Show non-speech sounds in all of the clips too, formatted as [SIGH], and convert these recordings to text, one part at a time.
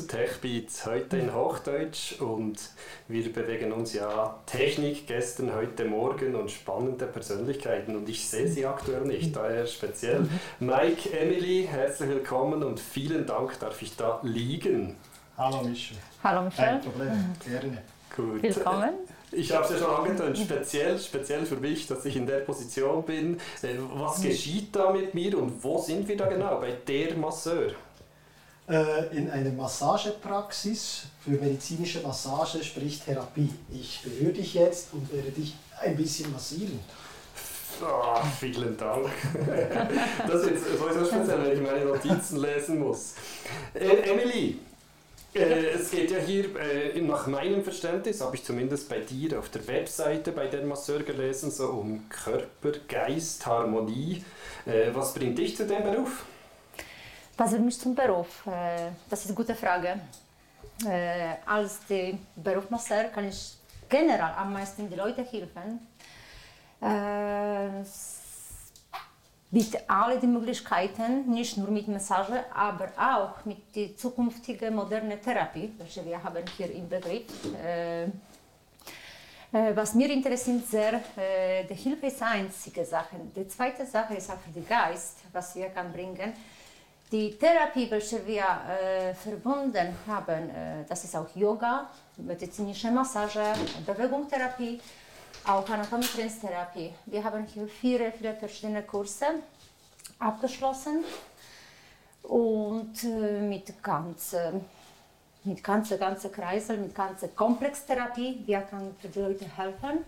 zu TechBeats, heute in Hochdeutsch und wir bewegen uns ja Technik gestern, heute Morgen und spannende Persönlichkeiten und ich sehe sie aktuell nicht, daher speziell. Mike, Emily, herzlich willkommen und vielen Dank, darf ich da liegen. Hallo Michel. Hallo Michel. Kein Problem, gerne. Gut. Willkommen. Ich habe es ja schon angetönt, speziell, speziell für mich, dass ich in der Position bin. Äh, Was geschieht da mit mir und wo sind wir da genau bei der Masseur? Äh, in einer Massagepraxis für medizinische Massage, sprich Therapie. Ich berühre dich jetzt und werde dich ein bisschen massieren. Ah, vielen Dank. [LAUGHS] Das ist jetzt sowieso speziell, wenn ich meine Notizen lesen muss. Äh, Emily, äh, es geht ja hier, äh, nach meinem Verständnis, habe ich zumindest bei dir auf der Webseite bei der Masseur gelesen, so um Körper, Geist, Harmonie. Äh, was bringt dich zu dem Beruf? Was bringt mich zum Beruf? Das ist eine gute Frage. Äh, Als die Berufsmasseur kann ich generell am meisten die Leute helfen. Äh, es bietet alle die Möglichkeiten, nicht nur mit Massage, aber auch mit der zukünftigen modernen Therapie, welche wir haben hier im Begriff. Äh, Äh, Was mir interessiert sehr, äh, die Hilfe ist einzige Sache. Die zweite Sache ist auch für den Geist, was wir kann bringen. Die Therapie, welche wir äh, verbunden haben, äh, das ist auch Yoga, medizinische Massage, Bewegungstherapie, auch Anatomie-Trainingstherapie. Wir haben hier viele, viele verschiedene Kurse abgeschlossen und äh, mit ganz mit ganze ganze Kreisel, mit ganze Komplextherapie, wir für die Leute helfen.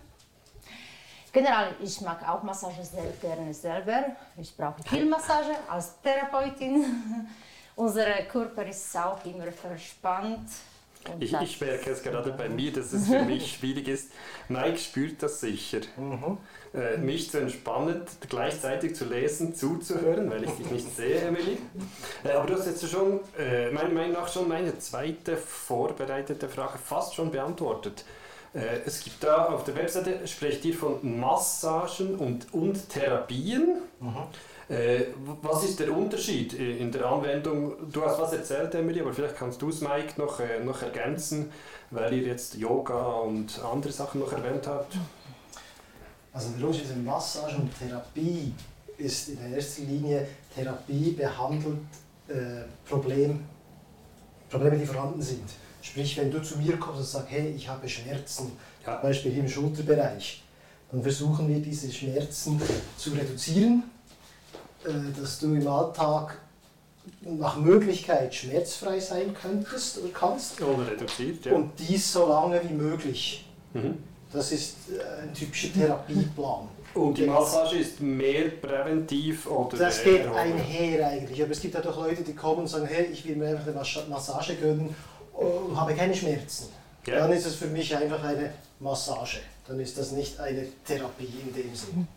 Generell, ich mag auch Massage sehr gerne selber. Ich brauche viel Massage als Therapeutin. [LAUGHS] Unser Körper ist auch immer verspannt. Ich, ich merke es gerade bei mir, dass es für mich schwierig ist. Mike spürt das sicher. Äh, mich zu entspannen, gleichzeitig zu lesen, zuzuhören, weil ich dich nicht sehe, Emily. Äh, aber du hast jetzt schon, äh, meiner Meinung nach, schon meine zweite vorbereitete Frage fast schon beantwortet. Äh, es gibt da auf der Webseite, sprecht ihr von Massagen und, und Therapien. Äh, w- was ist der Unterschied äh, in der Anwendung? Du hast was erzählt, Emily, aber vielleicht kannst du es, Mike, noch, äh, noch ergänzen, weil ihr jetzt Yoga und andere Sachen noch erwähnt habt. Also der Unterschied zwischen Massage und Therapie ist in der ersten Linie, Therapie behandelt äh, Problem, Probleme, die vorhanden sind. Sprich, wenn du zu mir kommst und sagst, hey, ich habe Schmerzen, Ja. zum Beispiel hier im Schulterbereich, dann versuchen wir diese Schmerzen zu reduzieren, äh, dass du im Alltag nach Möglichkeit schmerzfrei sein könntest oder kannst Oder reduziert, ja. und dies so lange wie möglich. Mhm. Das ist äh, ein typischer Therapieplan. Und die Massage ist mehr präventiv oder Das geht einher eigentlich. Aber es gibt auch Leute, die kommen und sagen, hey, ich will mir einfach eine Mas- Massage gönnen und habe keine Schmerzen. Ja. Dann ist es für mich einfach eine Massage. Dann ist das nicht eine Therapie in dem Sinn.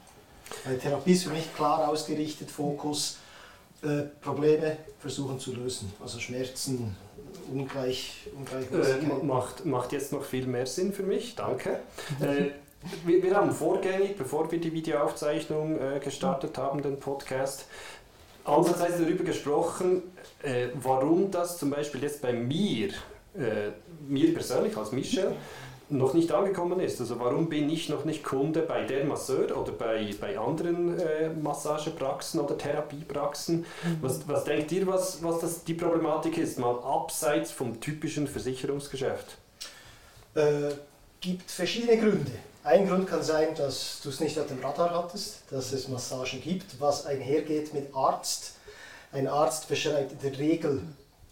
Eine Therapie ist für mich klar ausgerichtet, Fokus, äh, Probleme versuchen zu lösen. Also Schmerzen, Ungleich, Äh, Ungleichmäßigkeit. macht, macht jetzt noch viel mehr Sinn für mich, danke. äh, wir, wir haben vorgängig, bevor wir die Videoaufzeichnung äh, gestartet haben, den Podcast, ansatzweise darüber gesprochen, äh, warum das zum Beispiel jetzt bei mir, äh, mir persönlich als Michel, noch nicht angekommen ist. Also warum bin ich noch nicht Kunde bei der Masseur oder bei, bei anderen äh, Massagepraxen oder Therapiepraxen? Was, was denkt ihr, was, was das die Problematik ist, mal abseits vom typischen Versicherungsgeschäft? Äh, gibt verschiedene Gründe. Ein Grund kann sein, dass du es nicht auf dem Radar hattest, dass es Massagen gibt, was einhergeht mit Arzt. Ein Arzt beschreibt in der Regel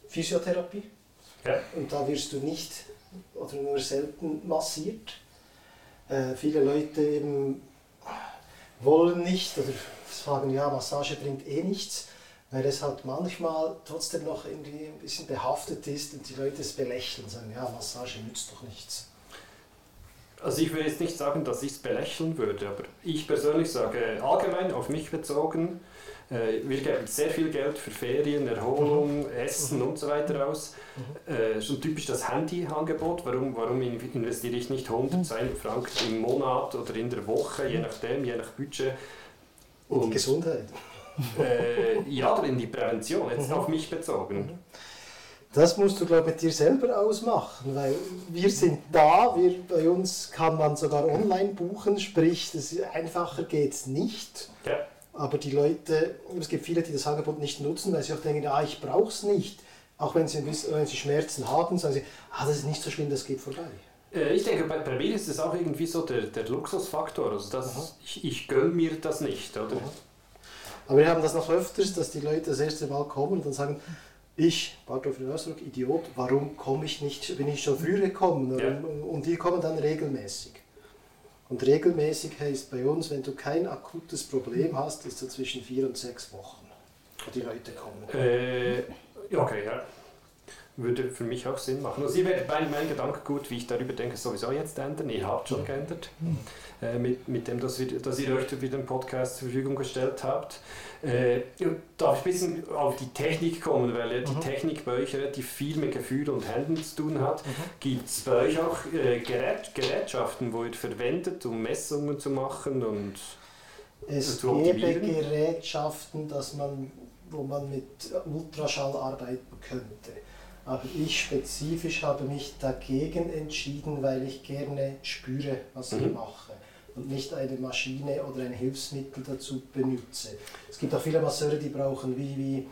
Physiotherapie Ja. und da wirst du nicht oder nur selten massiert. Äh, viele Leute eben wollen nicht oder sagen, ja, Massage bringt eh nichts, weil es halt manchmal trotzdem noch irgendwie ein bisschen behaftet ist und die Leute es belächeln, sagen, ja, Massage nützt doch nichts. Also ich würde jetzt nicht sagen, dass ich es belächeln würde, aber ich persönlich sage allgemein auf mich bezogen, äh, wir geben sehr viel Geld für Ferien, Erholung, Essen und so weiter aus. Äh, schon typisch das Handyangebot. Warum, warum in- investiere ich nicht 100, 200 Franken im Monat oder in der Woche, je nachdem, je nach Budget? Und die Und, Gesundheit. äh, ja, oder in die Prävention, jetzt auf mich bezogen. Das musst du, glaube ich, mit dir selber ausmachen, weil wir sind da, wir, bei uns kann man sogar online buchen, sprich, das einfacher geht es nicht. Ja. Aber die Leute, es gibt viele, die das Angebot nicht nutzen, weil sie auch denken, ah, ich brauche es nicht. Auch wenn sie, wenn sie Schmerzen haben, sagen sie, ah, das ist nicht so schlimm, das geht vorbei. Äh, ich denke, bei, bei mir ist es auch irgendwie so der, der Luxusfaktor. Also das, ich, ich gönne mir das nicht, oder? Aber wir haben das noch öfters, dass die Leute das erste Mal kommen und dann sagen, ich, den Ausdruck, Idiot, warum komme ich nicht, bin ich schon früher gekommen? Ja. Und die kommen dann regelmäßig. Und regelmäßig heißt bei uns, wenn du kein akutes Problem hast, ist so zwischen vier und sechs Wochen, wo die Leute kommen. Äh, okay, ja. Würde für mich auch Sinn machen. Also ihr werdet mein, mein Gedankengut, wie ich darüber denke, sowieso jetzt ändern. Ihr habt schon geändert. Äh, mit, mit dem, dass, wir, dass ihr euch für den Podcast zur Verfügung gestellt habt. Äh, darf ich ein bisschen auf die Technik kommen, weil ja die Mhm. Technik bei euch relativ viel mit Gefühl und Händen zu tun hat. Mhm. Gibt es bei euch auch äh, Gerät, Gerätschaften, wo ihr verwendet, um Messungen zu machen? Und Es zu gäbe optimieren? Gerätschaften, dass man, wo man mit Ultraschall arbeiten könnte. Aber ich spezifisch habe mich dagegen entschieden, weil ich gerne spüre, was ich Mhm. mache und nicht eine Maschine oder ein Hilfsmittel dazu benutze. Es gibt auch viele Masseure, die brauchen wie, wie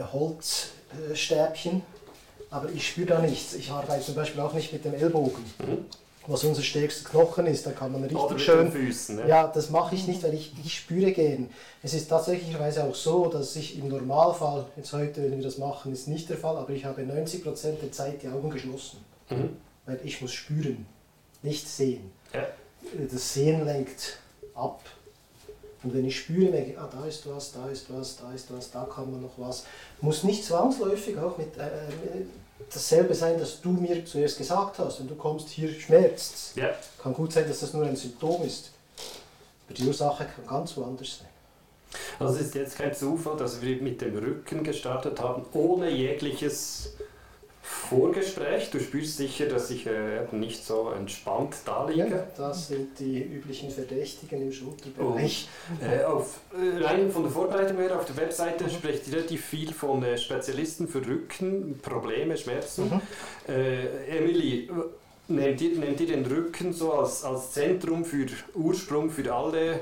äh, Holzstäbchen, aber ich spüre da nichts. Ich arbeite zum Beispiel auch nicht mit dem Ellbogen, Mhm. Was unser stärkster Knochen ist. Da kann man richtig oder mit schön den Füßen. Ne? ja, das mache ich nicht, weil ich, ich spüre gern. Es ist tatsächlicherweise auch so, dass ich im Normalfall, jetzt heute, wenn wir das machen, ist nicht der Fall, aber ich habe 90% der Zeit die Augen geschlossen. Mhm. Weil ich muss spüren, nicht sehen. Ja. Das Sehen lenkt ab. Und wenn ich spüre, merke ich, ah, da ist was, da ist was, da ist was, da kann man noch was. Muss nicht zwangsläufig auch mit äh, äh, dasselbe sein, das du mir zuerst gesagt hast. Wenn du kommst, hier schmerzt Ja. kann gut sein, dass das nur ein Symptom ist. Aber die Ursache kann ganz woanders sein. Also es ist jetzt kein Zufall, dass wir mit dem Rücken gestartet haben, ohne jegliches Vorgespräch. Du spürst sicher, dass ich äh, nicht so entspannt da liege. das sind die üblichen Verdächtigen im Schulterbereich. Äh, auf, äh, rein von der Vorbereitung her, auf der Webseite spricht ihr relativ viel von äh, Spezialisten für Rücken, Probleme, Schmerzen. Mhm. Äh, Emily, nehmt ihr, nehmt ihr den Rücken so als, als Zentrum für Ursprung für alle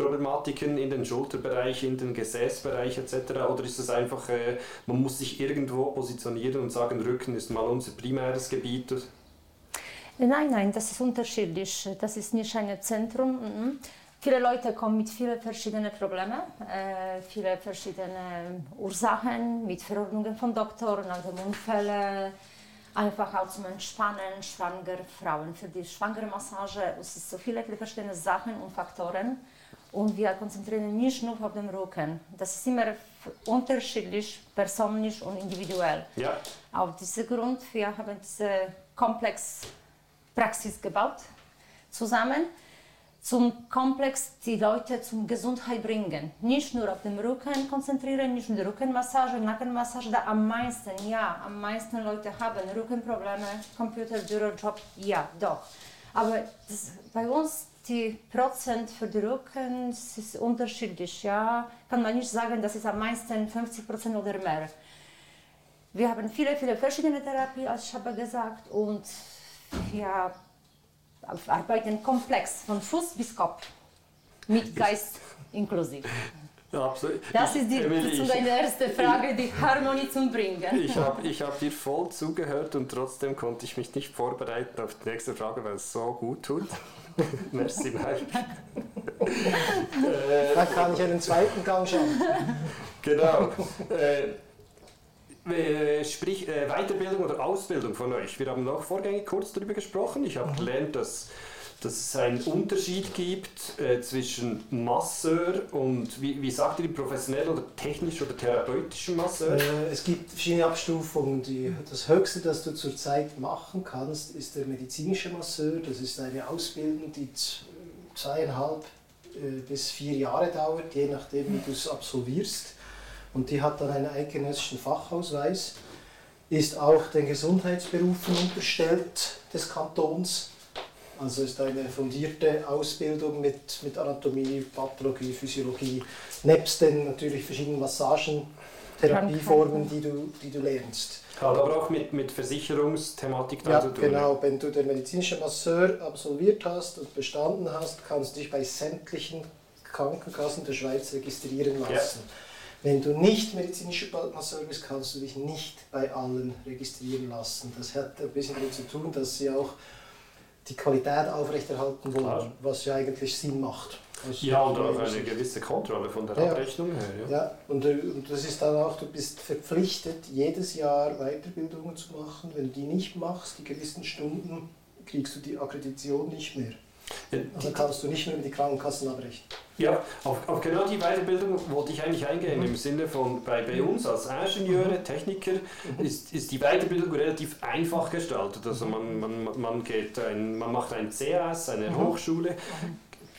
Problematiken in den Schulterbereich, in den Gesäßbereich etc. Oder ist es einfach, äh, man muss sich irgendwo positionieren und sagen, Rücken ist mal unser primäres Gebiet? Nein, nein, das ist unterschiedlich. Das ist nicht ein Zentrum. mhm. Viele Leute kommen mit vielen verschiedenen Problemen, äh, viele verschiedene Ursachen, mit Verordnungen von Doktoren, also Unfälle, einfach auch zum Entspannen, schwangere Frauen. Für die schwangere Massage es ist so viele verschiedene Sachen und Faktoren. Und wir konzentrieren nicht nur auf den Rücken. Das ist immer unterschiedlich, persönlich und individuell. Ja, Auf diesem Grund, wir haben diese Komplexpraxis gebaut, zusammen, zum Komplex die Leute zum Gesundheit bringen. Nicht nur auf den Rücken konzentrieren, nicht nur Rückenmassage, Nackenmassage, da am meisten, ja, am meisten Leute haben Rückenprobleme, Computer, Bürojob, ja, doch. Aber das, bei uns die Prozent für die Rücken das ist unterschiedlich, ja. Kann man nicht sagen, das ist am meisten 50 Prozent oder mehr. Wir haben viele, viele verschiedene Therapien, als ich habe gesagt, und wir arbeiten komplex von Fuß bis Kopf, mit Geist inklusive. absolut. Das ist die, Emily, zu ich- deiner ersten Frage, die Harmonie zu bringen. Ich habe ich hab dir voll zugehört und trotzdem konnte ich mich nicht vorbereiten auf die nächste Frage, weil es so gut tut. [LAUGHS] Merci, Mike. äh, Da kann ich einen zweiten Gang schauen. genau. Äh, äh, sprich, äh, Weiterbildung oder Ausbildung von euch. Wir haben noch vorgängig kurz darüber gesprochen. Ich habe gelernt, dass, dass es einen Unterschied gibt äh, zwischen Masseur und, wie, wie sagt ihr, professionell oder technisch oder therapeutischen Masseur? Äh, Es gibt verschiedene Abstufungen. Die, das Höchste, das du zurzeit machen kannst, ist der medizinische Masseur. Das ist eine Ausbildung, die zweieinhalb äh, bis vier Jahre dauert, je nachdem, wie du es absolvierst. Und die hat dann einen eidgenössischen Fachausweis, ist auch den Gesundheitsberufen unterstellt des Kantons. Also ist eine fundierte Ausbildung mit, mit Anatomie, Pathologie, Physiologie, nebst den natürlich verschiedenen Massagen, Therapieformen, die du, die du lernst. Hat aber auch mit, mit Versicherungsthematik ja, zu tun. Genau, wenn du den medizinischen Masseur absolviert hast und bestanden hast, kannst du dich bei sämtlichen Krankenkassen der Schweiz registrieren lassen. Ja. Wenn du nicht medizinischer Masseur bist, kannst du dich nicht bei allen registrieren lassen. Das hat ein bisschen damit zu tun, dass sie auch die Qualität aufrechterhalten wollen, Klar. was ja eigentlich Sinn macht. Also ja, und auch eine gewisse Kontrolle von der ja. Abrechnung her. Ja, ja. Und, äh, und das ist dann auch, du bist verpflichtet, jedes Jahr Weiterbildungen zu machen. Wenn du die nicht machst, die gewissen Stunden, kriegst du die Akkreditation nicht mehr. Also kannst du nicht mehr mit die Krankenkassen abrechnen. Ja, auf, auf, genau die Weiterbildung wollte ich eigentlich eingehen, mhm. im Sinne von bei, bei uns als Ingenieure, mhm. Techniker, mhm. ist, ist die Weiterbildung relativ einfach gestaltet. Also man, man, man, geht ein, man macht ein CAS, eine mhm. Hochschule,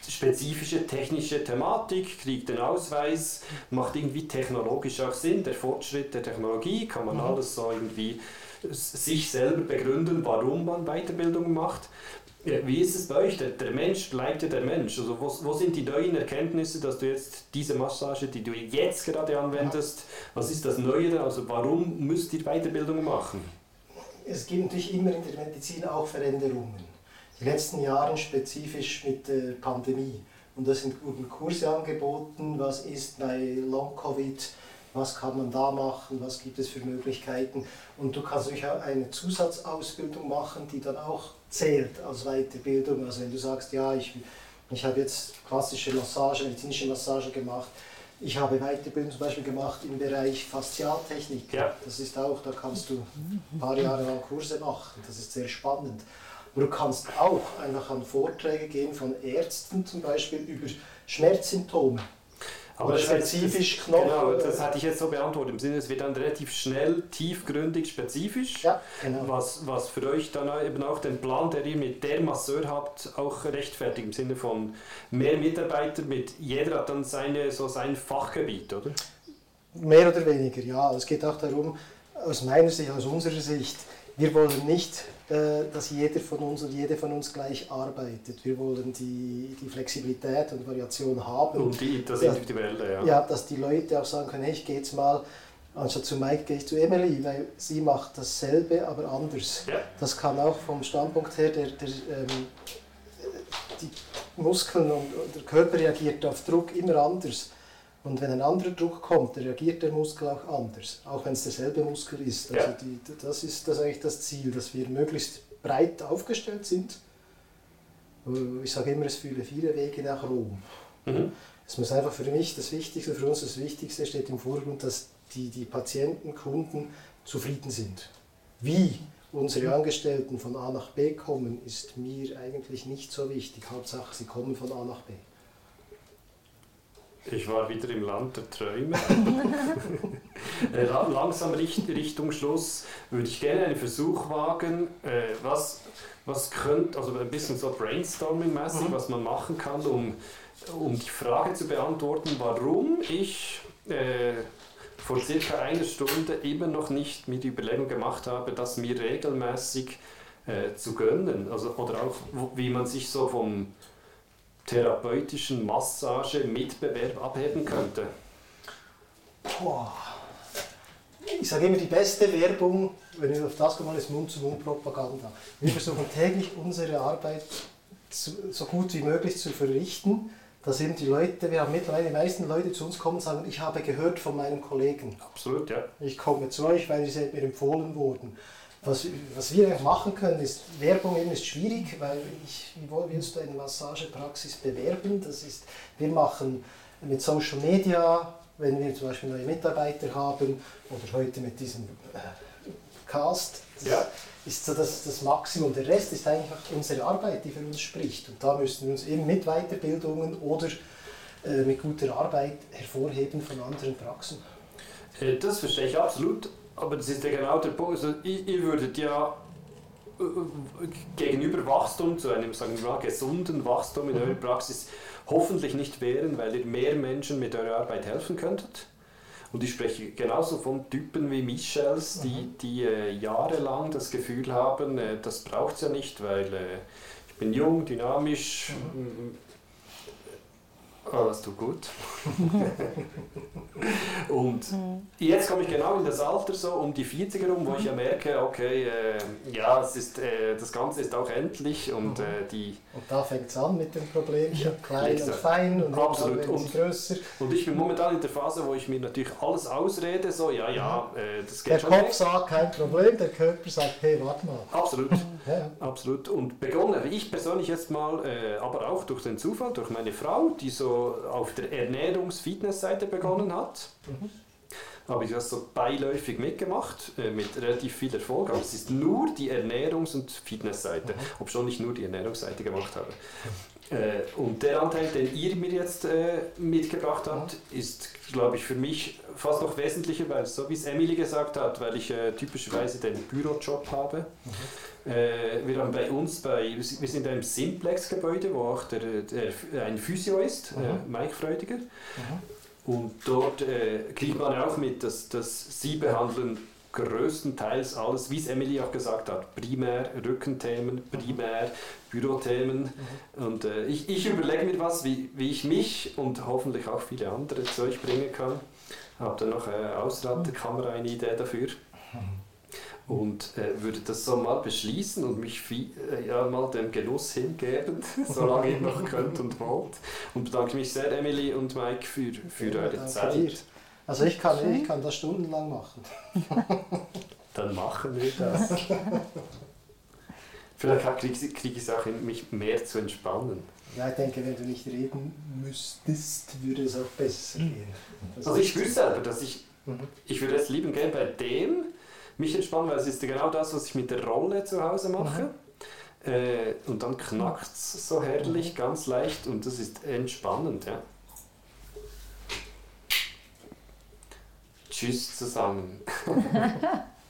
spezifische technische Thematik, kriegt den Ausweis, macht irgendwie technologisch auch Sinn, der Fortschritt der Technologie, kann man mhm. alles so irgendwie sich selber begründen, warum man Weiterbildung macht. Wie ist es bei euch? Der, der Mensch bleibt ja der Mensch. Also wo, wo, sind die neuen Erkenntnisse, dass du jetzt diese Massage, die du jetzt gerade anwendest, was ist das Neue? Also warum müsst ihr Weiterbildung machen? Es gibt natürlich immer in der Medizin auch Veränderungen. Die letzten Jahre spezifisch mit der Pandemie. Und da sind Kurse angeboten, was ist bei Long-Covid, was kann man da machen, was gibt es für Möglichkeiten. Und du kannst natürlich auch eine Zusatzausbildung machen, die dann auch zählt als Weiterbildung. Also wenn du sagst, ja, ich, ich habe jetzt klassische Massage, medizinische Massage gemacht, ich habe Weiterbildung zum Beispiel gemacht im Bereich Faszialtechnik. Ja. Das ist auch, da kannst du ein paar Jahre lang Kurse machen. Das ist sehr spannend. Aber du kannst auch einfach an Vorträge gehen von Ärzten zum Beispiel über Schmerzsymptome. Aber spezifisch das, Knochen. Genau, das hatte ich jetzt so beantwortet. Im Sinne, es wird dann relativ schnell, tiefgründig, spezifisch. Ja, genau. Was, was für euch dann eben auch den Plan, der ihr mit der Masseur habt, auch rechtfertigt. Im Sinne von mehr Mitarbeiter, mit jeder hat dann seine, so sein Fachgebiet, oder? Mehr oder weniger, ja. Es geht auch darum, aus meiner Sicht, aus unserer Sicht, wir wollen nicht äh, dass jeder von uns und jede von uns gleich arbeitet. Wir wollen die, die Flexibilität und Variation haben. Und die, das Individuelle, ja. Ja, dass die Leute auch sagen können, hey, ich gehe jetzt mal, anstatt zu Mike gehe ich zu Emily, weil sie macht dasselbe, aber anders. Ja. Das kann auch vom Standpunkt her, der, der ähm, die Muskeln und der Körper reagiert auf Druck immer anders. Und wenn ein anderer Druck kommt, reagiert der Muskel auch anders, auch wenn es derselbe Muskel ist. Also ja. die, das ist das eigentlich das Ziel, dass wir möglichst breit aufgestellt sind. Ich sage immer, es fühle viele Wege nach Rom. Mhm. Es muss einfach für mich das Wichtigste, für uns das Wichtigste steht im Vordergrund, dass die, die Patienten, Kunden zufrieden sind. Wie unsere Angestellten von A nach B kommen, ist mir eigentlich nicht so wichtig. Hauptsache, sie kommen von A nach B. Ich war wieder im Land der Träume. [LAUGHS] [LAUGHS] Äh, langsam Richtung Schluss würde ich gerne einen Versuch wagen, äh, was, was könnte, also ein bisschen so Brainstorming-mäßig, mhm. was man machen kann, um, um die Frage zu beantworten, warum ich äh, vor circa einer Stunde immer noch nicht mir die Überlegung gemacht habe, das mir regelmäßig äh, zu gönnen. Also, oder auch, wie man sich so vom therapeutischen Massage-Mitbewerb abheben könnte? Boah. Ich sage immer, die beste Werbung, wenn wir auf das kommen, ist Mund-zu-Mund-Propaganda. Wir versuchen täglich unsere Arbeit so gut wie möglich zu verrichten, dass eben die Leute, wir haben mittlerweile die meisten Leute zu uns kommen und sagen, ich habe gehört von meinem Kollegen. Absolut, ja. Ich komme zu euch, weil sie mir empfohlen wurden. Was, was wir machen können, ist, Werbung eben ist schwierig, weil ich, wie willst du eine Massagepraxis bewerben? Das ist, wir machen mit Social Media, wenn wir zum Beispiel neue Mitarbeiter haben oder heute mit diesem äh, Cast, das ja. ist so das, das Maximum. Der Rest ist eigentlich unsere Arbeit, die für uns spricht. Und da müssen wir uns eben mit Weiterbildungen oder äh, mit guter Arbeit hervorheben von anderen Praxen. Äh, das verstehe ich absolut. Aber das ist ja genau der Punkt. Also, ihr, würdet ja gegenüber Wachstum, zu einem sagen wir mal, gesunden Wachstum in mhm. eurer Praxis hoffentlich nicht wehren, weil ihr mehr Menschen mit eurer Arbeit helfen könntet. Und ich spreche genauso von Typen wie Michels, die, mhm. die äh, jahrelang das Gefühl haben, äh, das braucht es ja nicht, weil äh, bin jung, dynamisch, mhm. Alles tut gut. [LAUGHS] und mhm. jetzt komme ich genau in das Alter so um die 40er rum, wo ich ja merke, okay, äh, ja, es ist, äh, das Ganze ist auch endlich und mhm. äh, die... Und da fängt es an mit dem Problem, ja, klein und fein und absolut und größer. Und ich bin momentan in der Phase, wo ich mir natürlich alles ausrede, so, ja, ja, mhm. äh, das geht der schon Der Kopf weg. sagt kein Problem, der Körper sagt, hey, warte mal. Absolut, ja. absolut. Und begonnen, ich persönlich jetzt mal, äh, aber auch durch den Zufall, durch meine Frau, die so auf der Ernährungs-Fitness-Seite begonnen hat. Mhm. Habe ich das so beiläufig mitgemacht, äh, mit relativ viel Erfolg. Aber es ist nur die Ernährungs- und Fitnessseite, mhm. ob schon nicht nur die Ernährungsseite gemacht habe. Äh, und der Anteil, den ihr mir jetzt äh, mitgebracht habt, ist, glaube ich, für mich fast noch wesentlicher, weil so wie es Emily gesagt hat, weil ich äh, typischerweise den Bürojob habe. Mhm. Äh, wir haben bei uns, bei, wir sind in einem Simplex-Gebäude, wo auch der, der, ein Physio ist, mhm. Äh, Mike Freudiger. Mhm. Und dort äh, kriegt man auch mit, dass, dass sie behandeln größtenteils alles, wie es Emily auch gesagt hat, primär Rückenthemen, primär Bürothemen. Mhm. Und äh, ich, ich überlege mir was, wie, wie ich mich und hoffentlich auch viele andere Zeug bringen kann. Habe dann noch äh, außerhalb der Kamera eine Idee dafür. Und äh, würde das so mal beschließen und mich viel, äh, ja, mal dem Genuss hingeben, [LAUGHS] solange ihr noch könnt und wollt. Und bedanke mich sehr, Emily und Mike, für, für eure Zeit. Also ich kann, ich kann das stundenlang machen. [LAUGHS] Dann machen wir das. [LAUGHS] Vielleicht kriege krieg ich es auch in mich mehr zu entspannen. Ja, ich denke, wenn du nicht reden müsstest, würde es auch besser gehen. Das also ich spüre selber, dass ich, mhm. ich würde es lieben gern bei dem mich entspannen, weil es ist genau das, was ich mit der Rolle zu Hause mache. Mhm. Äh, und dann knackt es so herrlich, mhm. ganz leicht und das ist entspannend. Ja. Tschüss zusammen. [LAUGHS]